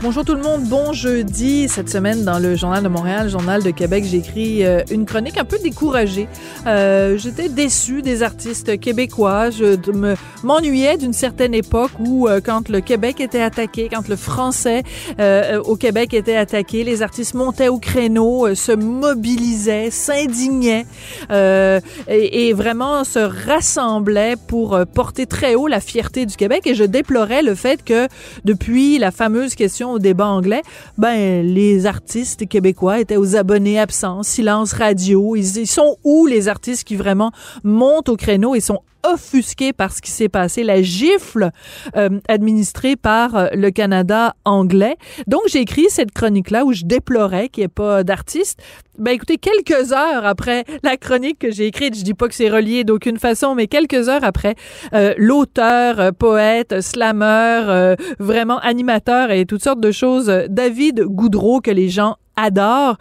Bonjour tout le monde, bon jeudi. Cette semaine, dans le Journal de Montréal, Journal de Québec, j'ai écrit euh, une chronique un peu découragée. Euh, J'étais déçue des artistes québécois. Je me m'ennuyais d'une certaine époque où, euh, quand le Québec était attaqué, quand le français euh, au Québec était attaqué, les artistes montaient au créneau, se mobilisaient, s'indignaient et, vraiment se rassemblaient pour porter très haut la fierté du Québec. Et je déplorais le fait que depuis la fameuse question au débat anglais, ben les artistes québécois étaient aux abonnés absents, silence radio. Ils, ils sont où les artistes qui vraiment montent au créneau et sont offusqués par ce qui s'est passé, la gifle euh, administrée par euh, le Canada anglais. Donc, j'ai écrit cette chronique-là où je déplorais qu'il n'y ait pas d'artistes. Ben, écoutez, quelques heures après la chronique que j'ai écrite, je dis pas que c'est relié d'aucune façon, mais quelques heures après, euh, l'auteur, euh, poète, slammer, euh, vraiment animateur et toutes sortes de choses, David Goudreau, que les gens adorent,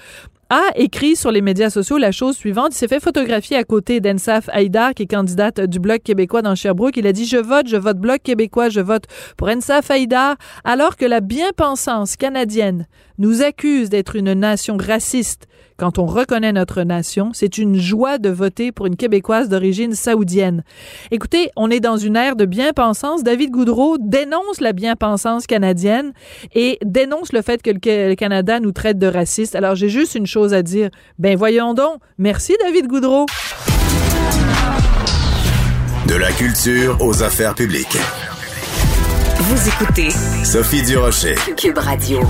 a écrit sur les médias sociaux la chose suivante. Il s'est fait photographier à côté d'Ensaf Haïdar, qui est candidate du Bloc québécois dans Sherbrooke. Il a dit, je vote, je vote Bloc québécois, je vote pour Ensaf Haïdar, alors que la bien-pensance canadienne nous accuse d'être une nation raciste quand on reconnaît notre nation. C'est une joie de voter pour une Québécoise d'origine saoudienne. Écoutez, on est dans une ère de bien-pensance. David Goudreau dénonce la bien-pensance canadienne et dénonce le fait que le Canada nous traite de racistes. Alors, j'ai juste une chose à dire. Ben, voyons donc. Merci, David Goudreau. De la culture aux affaires publiques. Vous écoutez Sophie Durocher. Cube Radio.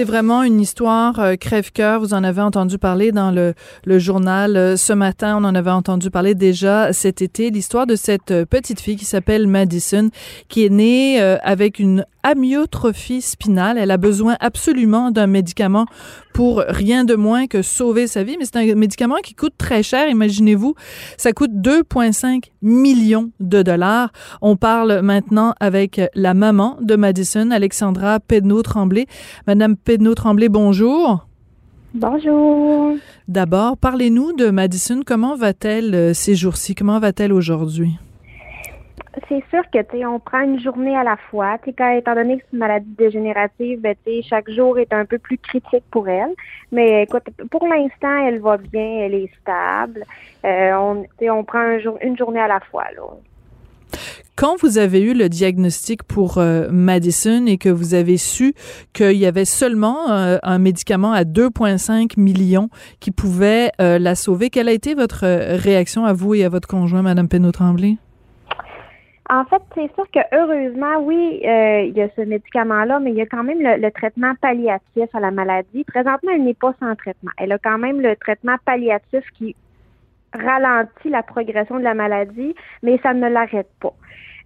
C'est vraiment une histoire euh, crève-cœur. Vous en avez entendu parler dans le, journal euh, ce matin. On en avait entendu parler déjà cet été. L'histoire de cette euh, petite fille qui s'appelle Madison, qui est née avec une amyotrophie spinale. Elle a besoin absolument d'un médicament pour rien de moins que sauver sa vie. Mais c'est un médicament qui coûte très cher. Imaginez-vous, ça coûte 2,5 millions de dollars. On parle maintenant avec la maman de Madison, Alexandra Pedneau-Tremblay. Madame Pedneau-Tremblay, bonjour. Bonjour. D'abord, parlez-nous de Madison. Comment va-t-elle euh, ces jours-ci? Comment va-t-elle aujourd'hui? C'est sûr que tu on prend une journée à la fois. Tu quand étant donné que c'est une maladie dégénérative, ben, tu chaque jour est un peu plus critique pour elle. Mais écoute, pour l'instant, elle va bien, elle est stable. Euh, on, on prend un jour, une journée à la fois là. Quand vous avez eu le diagnostic pour euh, Madison et que vous avez su qu'il y avait seulement euh, un médicament à 2,5 millions qui pouvait euh, la sauver, quelle a été votre réaction à vous et à votre conjoint, Madame Penaud-Tremblay? En fait, c'est sûr que heureusement, oui, euh, il y a ce médicament-là, mais il y a quand même le, le, traitement palliatif à la maladie. Présentement, elle n'est pas sans traitement. Elle a quand même le traitement palliatif qui ralentit la progression de la maladie, mais ça ne l'arrête pas.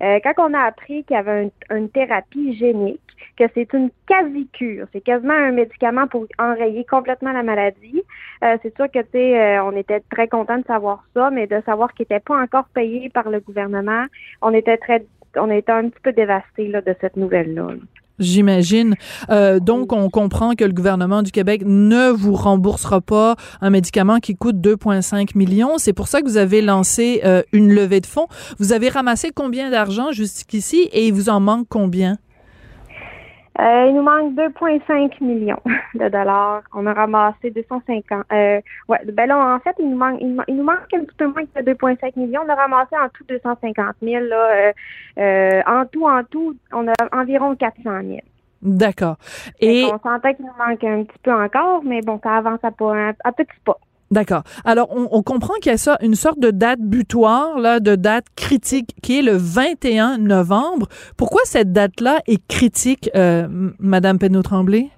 Euh, quand on a appris qu'il y avait une, thérapie génique, que c'est une quasi-cure, c'est quasiment un médicament pour enrayer complètement la maladie. Euh, c'est sûr que tu sais, euh, on était très content de savoir ça, mais de savoir qu'il n'était pas encore payé par le gouvernement, on était très, on était un petit peu dévastés de cette nouvelle-là. J'imagine. Euh, donc, on comprend que le gouvernement du Québec ne vous remboursera pas un médicament qui coûte 2,5 millions. C'est pour ça que vous avez lancé euh, une levée de fonds. Vous avez ramassé combien d'argent jusqu'ici et il vous en manque combien? Euh, il nous manque 2,5 millions de dollars. On a ramassé 250. Euh, ouais, ben là, en fait, il nous manque, il, il nous manque un petit peu moins que 2,5 millions. On a ramassé en tout 250 000. Là, euh, euh, en tout, en tout, on a environ 400 000. D'accord. Et on sentait qu'il nous manque un petit peu encore, mais bon, ça avance à pas un, à petit pas. D'accord. Alors, on, comprend qu'il y a ça, une sorte de date butoir, là, de date critique, qui est le 21 novembre. Pourquoi cette date-là est critique, euh, Madame Penaud-Tremblay?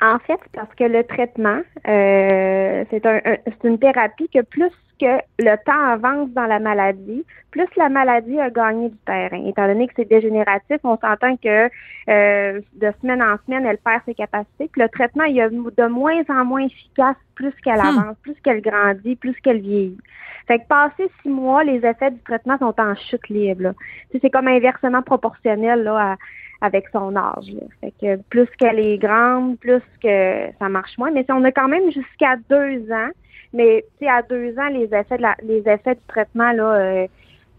En fait, parce que le traitement, euh, c'est un, une thérapie que plus que le temps avance dans la maladie, plus la maladie a gagné du terrain. Étant donné que c'est dégénératif, on s'entend que euh, de semaine en semaine, elle perd ses capacités. Puis le traitement il est de moins en moins efficace plus qu'elle hmm. avance, plus qu'elle grandit, plus qu'elle vieillit. Fait que passé six mois, les effets du traitement sont en chute libre. C'est comme inversement proportionnel là, avec son âge. Fait que plus qu'elle est grande, plus que ça marche moins. Mais on a quand même jusqu'à deux ans. Mais à deux ans, les effets de la, les effets du traitement, là, euh,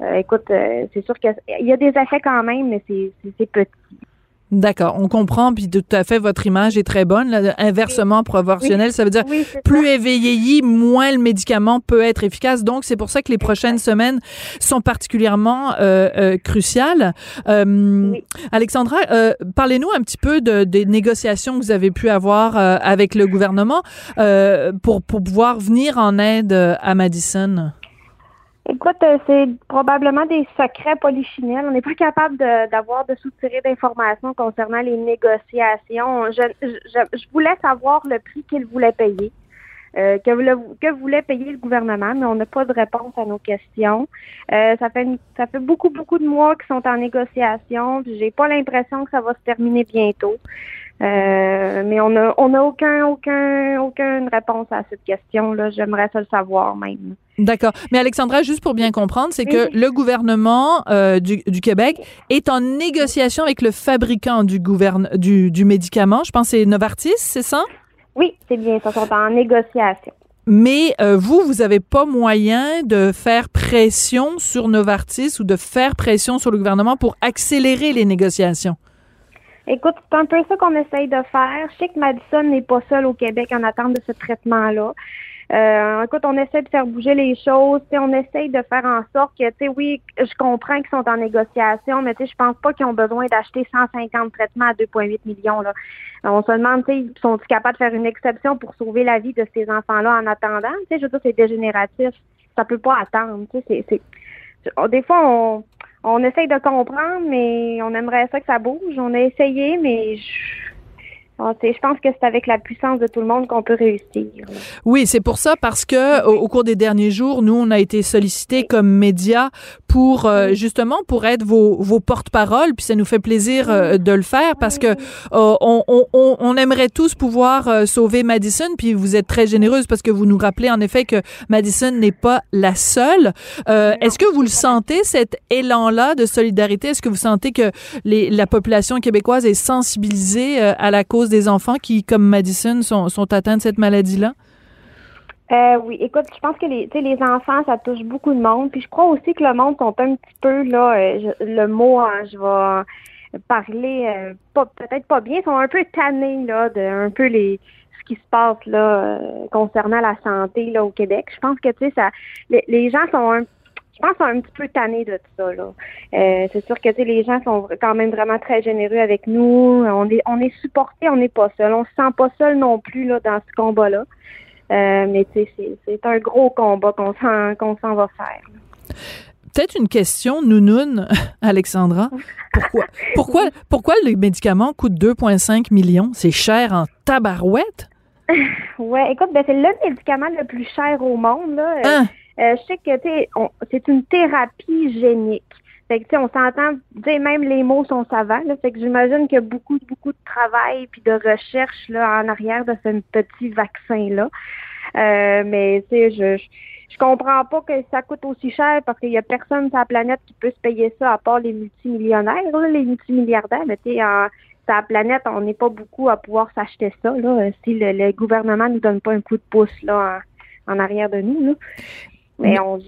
euh, écoute, euh, c'est sûr qu'il y a des effets quand même, mais c'est petit. D'accord, on comprend, puis tout à fait, votre image est très bonne. inversement proportionnel, ça veut dire plus éveillé, moins le médicament peut être efficace. Donc, c'est pour ça que les prochaines semaines sont particulièrement euh, euh, cruciales. Euh, Alexandra, parlez-nous un petit peu de, des négociations que vous avez pu avoir avec le gouvernement pour, pour pouvoir venir en aide à Madison. Écoute, euh, c'est probablement des secrets polichinelles. On n'est pas capable d'avoir de, soutirer d'informations concernant les négociations. Je, je, voulais savoir le prix qu'il voulait payer, euh, que, que voulait payer le gouvernement, mais on n'a pas de réponse à nos questions. Euh, ça fait ça fait beaucoup beaucoup de mois qu'ils sont en négociation. J'ai pas l'impression que ça va se terminer bientôt. Euh, mais on a on a aucun aucun aucune réponse à cette question là. J'aimerais ça le savoir même. D'accord. Mais Alexandra, juste pour bien comprendre, c'est que le gouvernement euh, du, du, Québec est en négociation avec le fabricant du gouverne du, du médicament. Je pense que c'est Novartis, c'est ça? Oui, c'est bien. Ça sont en négociation. Mais euh, vous, vous n'avez pas moyen de faire pression sur Novartis ou de faire pression sur le gouvernement pour accélérer les négociations? Écoute, c'est un peu ça qu'on essaye de faire. Je sais que Madison n'est pas seul au Québec en attente de ce traitement-là. Euh, écoute, on essaie de faire bouger les choses. On essaye de faire en sorte que, tu sais, oui, je comprends qu'ils sont en négociation, mais tu sais, je pense pas qu'ils ont besoin d'acheter 150 traitements à 2,8 millions. Là. On se demande, tu sais, sont-ils capables de faire une exception pour sauver la vie de ces enfants-là en attendant? Tu sais, je veux dire, c'est dégénératif. Ça peut pas attendre. Tu sais, c'est, des fois, on, on essaye de comprendre, mais on aimerait ça que ça bouge. On a essayé, mais je, je pense que c'est avec la puissance de tout le monde qu'on peut réussir. Oui, c'est pour ça parce que au, cours des derniers jours, nous on a été sollicités comme médias pour euh, justement pour être vos, vos porte-parole, puis ça nous fait plaisir euh, de le faire parce que euh, on, on, on, aimerait tous pouvoir sauver Madison, puis vous êtes très généreuse parce que vous nous rappelez en effet que Madison n'est pas la seule. Est-ce que vous le sentez cet élan-là de solidarité? Est-ce que vous sentez que les, la population québécoise est sensibilisée à la cause des enfants qui, comme Madison, sont, sont atteints de cette maladie-là? Euh, oui, écoute, je pense que les, les enfants, ça touche beaucoup de monde. Puis je crois aussi que le monde sont un petit peu, là, euh, le mot, hein, je vais parler, euh, peut-être pas bien, sont un peu tannés, là, de un peu les ce qui se passe là concernant la santé là au Québec. Je pense que tu sais ça les, les gens sont un je pense qu'on est un petit peu tanné de tout ça. Là. Euh, c'est sûr que les gens sont quand même vraiment très généreux avec nous. On est, on est supportés, on n'est pas seul. On se sent pas seul non plus là, dans ce combat-là. Euh, mais c'est, c'est un gros combat qu'on s'en, qu'on s'en va faire. Peut-être une question, Nounoun, Alexandra. Pourquoi, pourquoi, pourquoi les médicaments coûtent 2,5 millions? C'est cher en tabarouette? ouais, écoute, ben, c'est le médicament le plus cher au monde. Là. Hein? Euh, je sais que c'est une thérapie génique. Fait que, on s'entend, même les mots sont savants. Là, fait que j'imagine qu'il y a beaucoup, beaucoup de travail puis de recherche là, en arrière de ce petit vaccin-là. Euh, mais je, je, comprends pas que ça coûte aussi cher parce qu'il y a personne sur la planète qui peut se payer ça à part les multimillionnaires, là, les multimilliardaires. Mais tu sais, sur la planète, on n'est pas beaucoup à pouvoir s'acheter ça là, si le, le, gouvernement nous donne pas un coup de pouce là en, en arrière de nous. Là. Mais on,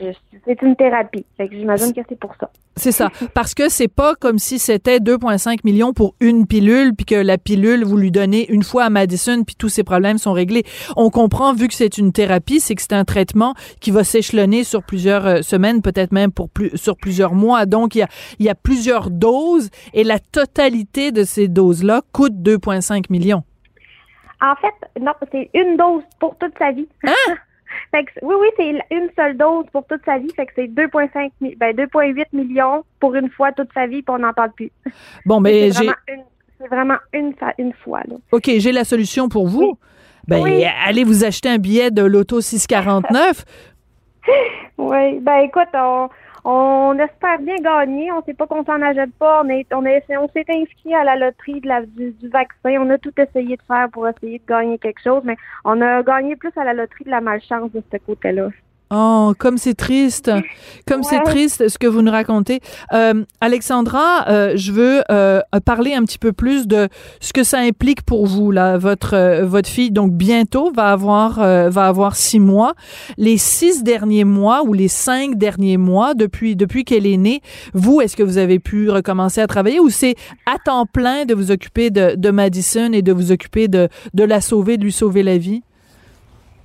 c'est une thérapie. Fait que j'imagine que c'est pour ça. C'est ça. Parce que c'est pas comme si c'était 2,5 millions pour une pilule, puis que la pilule, vous lui donnez une fois à Madison, puis tous ses problèmes sont réglés. On comprend, vu que c'est une thérapie, c'est que c'est un traitement qui va s'échelonner sur plusieurs euh, semaines, peut-être même pour plus, sur plusieurs mois. Donc, il y a, il y a plusieurs doses et la totalité de ces doses-là coûte 2,5 millions. En fait, non, c'est une dose pour toute sa vie. Hein? Fait que, oui, oui, c'est une seule dose pour toute sa vie. Fait que c'est 2,5 ben 2,8 millions pour une fois toute sa vie, puis on n'en parle plus. Bon, mais j'ai. C'est vraiment une, une fois. Là. OK, j'ai la solution pour vous. Ben, allez vous acheter un billet de l'auto 649. oui, ben écoute, on, on espère bien gagner. On ne sait pas qu'on s'en achète pas. On est, on on s'est inscrit à la loterie la, du, vaccin. On a tout essayé de faire pour essayer de gagner quelque chose, mais on a gagné plus à la loterie de la malchance de ce côté-là. Oh, comme c'est triste, comme c'est triste ce que vous nous racontez. Euh, Alexandra, euh, je veux euh, parler un petit peu plus de ce que ça implique pour vous là. Votre euh, votre fille donc bientôt va avoir euh, va avoir six mois. Les six derniers mois ou les cinq derniers mois depuis depuis qu'elle est née, vous est-ce que vous avez pu recommencer à travailler ou c'est à temps plein de vous occuper de, de Madison et de vous occuper de de la sauver, de lui sauver la vie?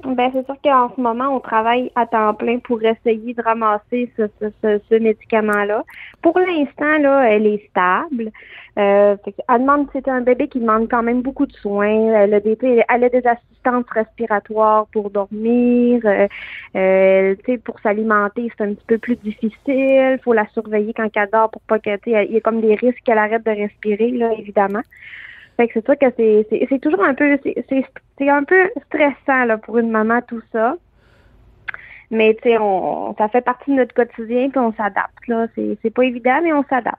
Ben, c'est sûr qu'en ce moment, on travaille à temps plein pour essayer de ramasser ce, ce, ce, ce médicament-là. Pour l'instant, là, elle est stable. Euh, elle demande, c'est un bébé qui demande quand même beaucoup de soins. Elle a des, elle a des assistantes respiratoires pour dormir. Euh, euh, pour s'alimenter, c'est un petit peu plus difficile. faut la surveiller quand elle dort pour pas qu'elle, il y a comme des risques qu'elle arrête de respirer, là, évidemment. Fait que c'est sûr que c'est, c'est, c'est toujours un peu c'est, c'est, c'est un peu stressant là, pour une maman tout ça. Mais tu sais, on, ça fait partie de notre quotidien puis on s'adapte. Là. C'est, c'est pas évident, mais on s'adapte.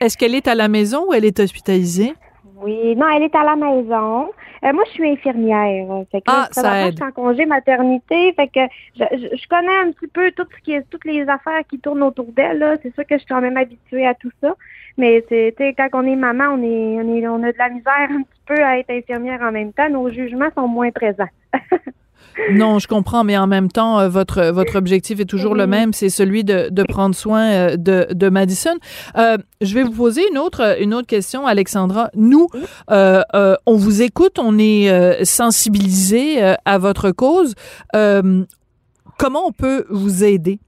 Est-ce qu'elle est à la maison ou elle est hospitalisée? Oui, non, elle est à la maison. Euh, moi, je suis infirmière. Fait que ah, là, ça aide. Je suis en congé maternité. Fait que je, je, je, connais un petit peu tout ce qui est, toutes les affaires qui tournent autour d'elle. Là. C'est sûr que je suis quand même habituée à tout ça. Mais c'est, quand on est maman, on est, on est, on a de la misère un petit peu à être infirmière en même temps. Nos jugements sont moins présents. non, je comprends, mais en même temps, euh, votre votre objectif est toujours oui. le même, c'est celui de, de prendre soin euh, de, de Madison. Euh, je vais vous poser une autre une autre question, Alexandra. Nous, euh, on vous écoute, on est sensibilisé à votre cause. comment on peut vous aider?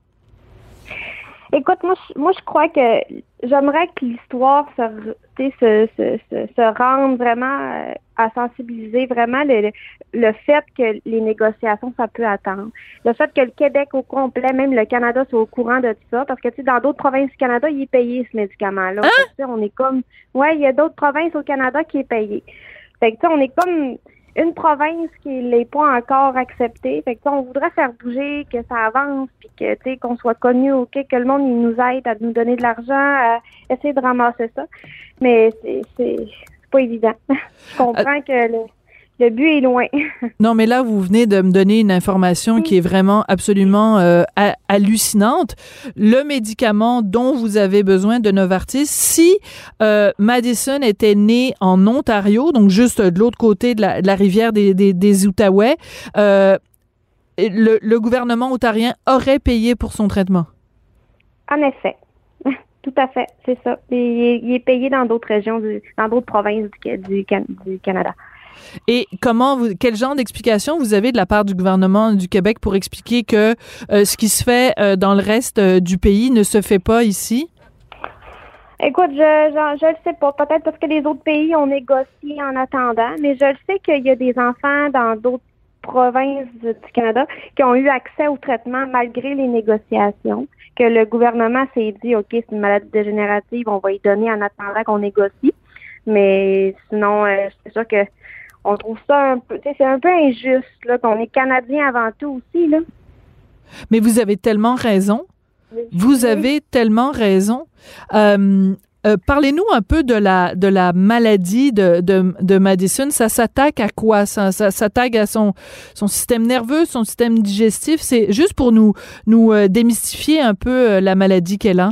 Écoute, moi, je, moi, je crois que j'aimerais que l'histoire se, se, se, se, se vraiment à sensibiliser vraiment le, le fait que les négociations, ça peut attendre. Le fait que le Québec au complet, même le Canada, soit au courant de tout ça, parce que, tu sais, dans d'autres provinces du Canada, il est payé, ce médicament-là. Hein? On est comme, ouais, il y a d'autres provinces au Canada qui est payé. Fait que, tu sais, on est comme une province qui n'est pas encore acceptée. Fait que, on voudrait faire bouger, que ça avance, puis que tu sais qu'on soit connu, ok, que le monde il nous aide à nous donner de l'argent, à essayer de ramasser ça. Mais c'est c'est pas évident. Je comprends que le, le but est loin. non, mais là, vous venez de me donner une information qui est vraiment absolument euh, hallucinante. Le médicament dont vous avez besoin de Novartis, si euh, Madison était né en Ontario, donc juste de l'autre côté de la, de la, rivière des, des, des Outaouais, euh, le, le gouvernement ontarien aurait payé pour son traitement? En effet. Tout à fait, c'est ça. Il est, il est, payé dans d'autres régions, du, dans d'autres provinces du, du, du Canada. Et comment vous, quel genre d'explication vous avez de la part du gouvernement du Québec pour expliquer que euh, ce qui se fait euh, dans le reste euh, du pays ne se fait pas ici? Écoute, je, je, le sais pas. Peut-être parce que les autres pays ont négocié en attendant, mais je le sais qu'il y a des enfants dans d'autres provinces du Canada qui ont eu accès au traitement malgré les négociations, que le gouvernement s'est dit, OK, c'est une maladie dégénérative, on va y donner en attendant qu'on négocie. Mais sinon, c'est sûr que on trouve ça un peu, c'est un peu injuste, là, qu'on est Canadien avant tout aussi, là. Mais vous avez tellement raison. Vous avez tellement raison. Euh, euh, Parlez-nous un peu de la de la maladie de, de, de Madison. Ça s'attaque à quoi? Ça, ça s'attaque à son son système nerveux, son système digestif. C'est juste pour nous nous euh, démystifier un peu la maladie qu'elle a.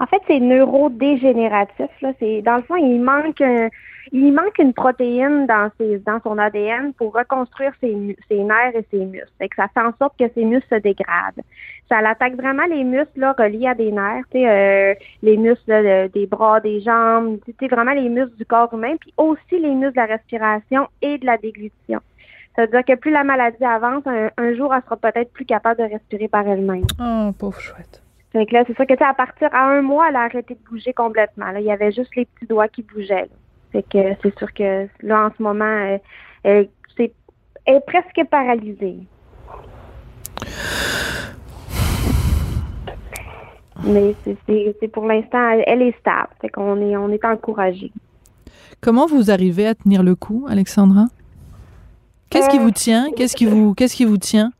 En fait, c'est neurodégénératif. Là, c'est dans le fond, il manque un, il manque une protéine dans ses dans son ADN pour reconstruire ses, ses nerfs et ses muscles. Que ça fait en sorte que ses muscles se dégradent. Ça l'attaque vraiment les muscles là, reliés à des nerfs, euh, les muscles là, des bras, des jambes, vraiment les muscles du corps humain, puis aussi les muscles de la respiration et de la déglutition. Ça veut dire que plus la maladie avance, un, un jour, elle sera peut-être plus capable de respirer par elle-même. Oh, pauvre chouette. Fait que là, c'est sûr que, tu à partir à un mois, elle a arrêté de bouger complètement. Là. Il y avait juste les petits doigts qui bougeaient. Là. Fait que c'est sûr que là, en ce moment, elle, elle, c'est, elle est presque paralysée. Mais c'est, c'est, c'est pour l'instant, elle, est stable. Fait qu'on est, on est encouragé. Comment vous arrivez à tenir le coup, Alexandra? Qu'est-ce euh, qui vous tient? Qu'est-ce qui vous, qu'est-ce qui vous tient?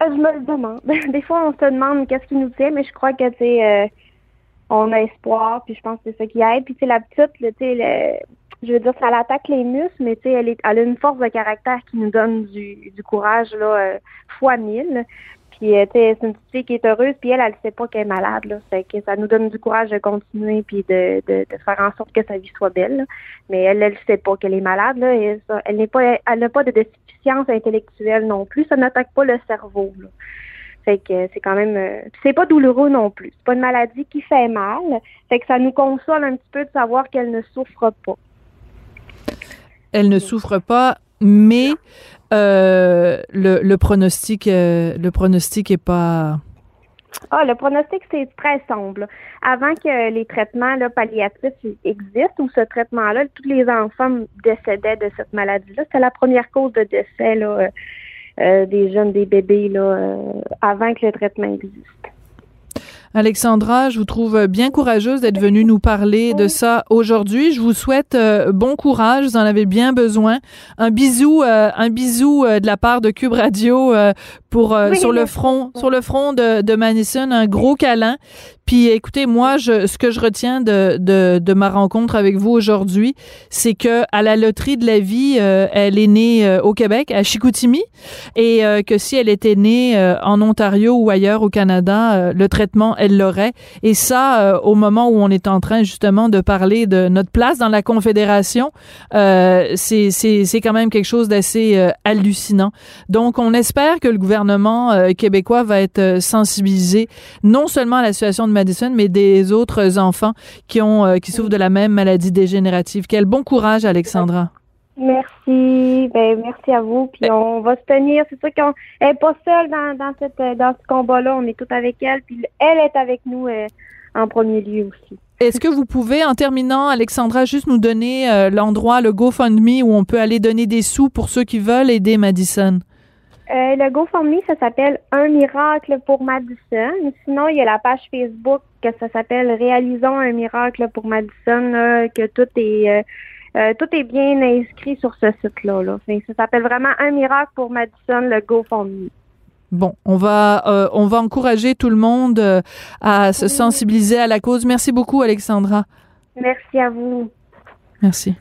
Je me le demande. Des fois, on se demande qu'est-ce qui nous tient, mais je crois que, euh, on a espoir, puis je pense que c'est ça qui aide. Puis, tu sais, la petite, tu sais, je veux dire, ça l'attaque les muscles, mais, tu sais, elle, a une force de caractère qui nous donne du, courage, là, euh, fois mille. Puis, euh, tu sais, c'est une petite fille qui est heureuse, puis elle, elle sait pas qu'elle est malade, là. Que ça nous donne du courage de continuer, puis de, faire en sorte que sa vie soit belle. Mais elle, elle sait pas qu'elle est malade, là. Elle n'est pas, elle n'a pas de déficience intellectuelle non plus. Ça n'attaque pas le cerveau, là. Fait que c'est quand même, euh, c'est pas douloureux non plus. C'est pas une maladie qui fait mal. Fait que ça nous console un petit peu de savoir qu'elle ne souffre pas. Elle ne souffre pas, mais euh, le, le pronostic, euh, le pronostic est pas. Ah, le pronostic, c'est très sombre. Avant que les traitements là, palliatifs existent ou ce traitement-là, tous les enfants décédaient de cette maladie-là. C'était la première cause de décès là, des jeunes, des bébés, là, euh, avant que le traitement existe. Alexandra, je vous trouve bien courageuse d'être venue nous parler de ça aujourd'hui. Je vous souhaite euh, bon courage, vous en avez bien besoin. Un bisou, euh, un bisou euh, de la part de Cube Radio euh, pour euh, Oui, sur le front, sur le front de, de Madison, un gros câlin. Puis écoutez, moi, je, ce que je retiens de, de, de ma rencontre avec vous aujourd'hui, c'est que à la loterie de la vie, euh, elle est née euh, au Québec, à Chicoutimi, et euh, que si elle était née en Ontario ou ailleurs au Canada, le traitement, elle l'aurait. Et ça, au moment où on est en train justement de parler de notre place dans la Confédération, c'est c'est c'est quand même quelque chose d'assez hallucinant. Donc, on espère que le gouvernement québécois va être sensibilisé non seulement à la situation de Madison, mais des autres enfants qui ont euh, qui souffrent de la même maladie dégénérative. Quel bon courage, Alexandra. Merci, ben merci à vous. Puis on va se tenir. C'est sûr qu'on elle est pas seule dans, dans cette dans ce combat-là. On est tous avec elle. Puis elle est avec nous euh, en premier lieu aussi. Est-ce que vous pouvez, en terminant, Alexandra, juste nous donner euh, l'endroit, le GoFundMe, où on peut aller donner des sous pour ceux qui veulent aider Madison? Euh, le GoFundMe, ça s'appelle Un miracle pour Madison. Sinon, il y a la page Facebook que ça s'appelle Réalisons un miracle pour Madison, là, que tout est euh, euh, tout est bien inscrit sur ce site-là. Là. Ça s'appelle vraiment Un miracle pour Madison, le GoFundMe. Bon, on va euh, on va encourager tout le monde à se sensibiliser à la cause. Merci beaucoup, Alexandra. Merci à vous. Merci.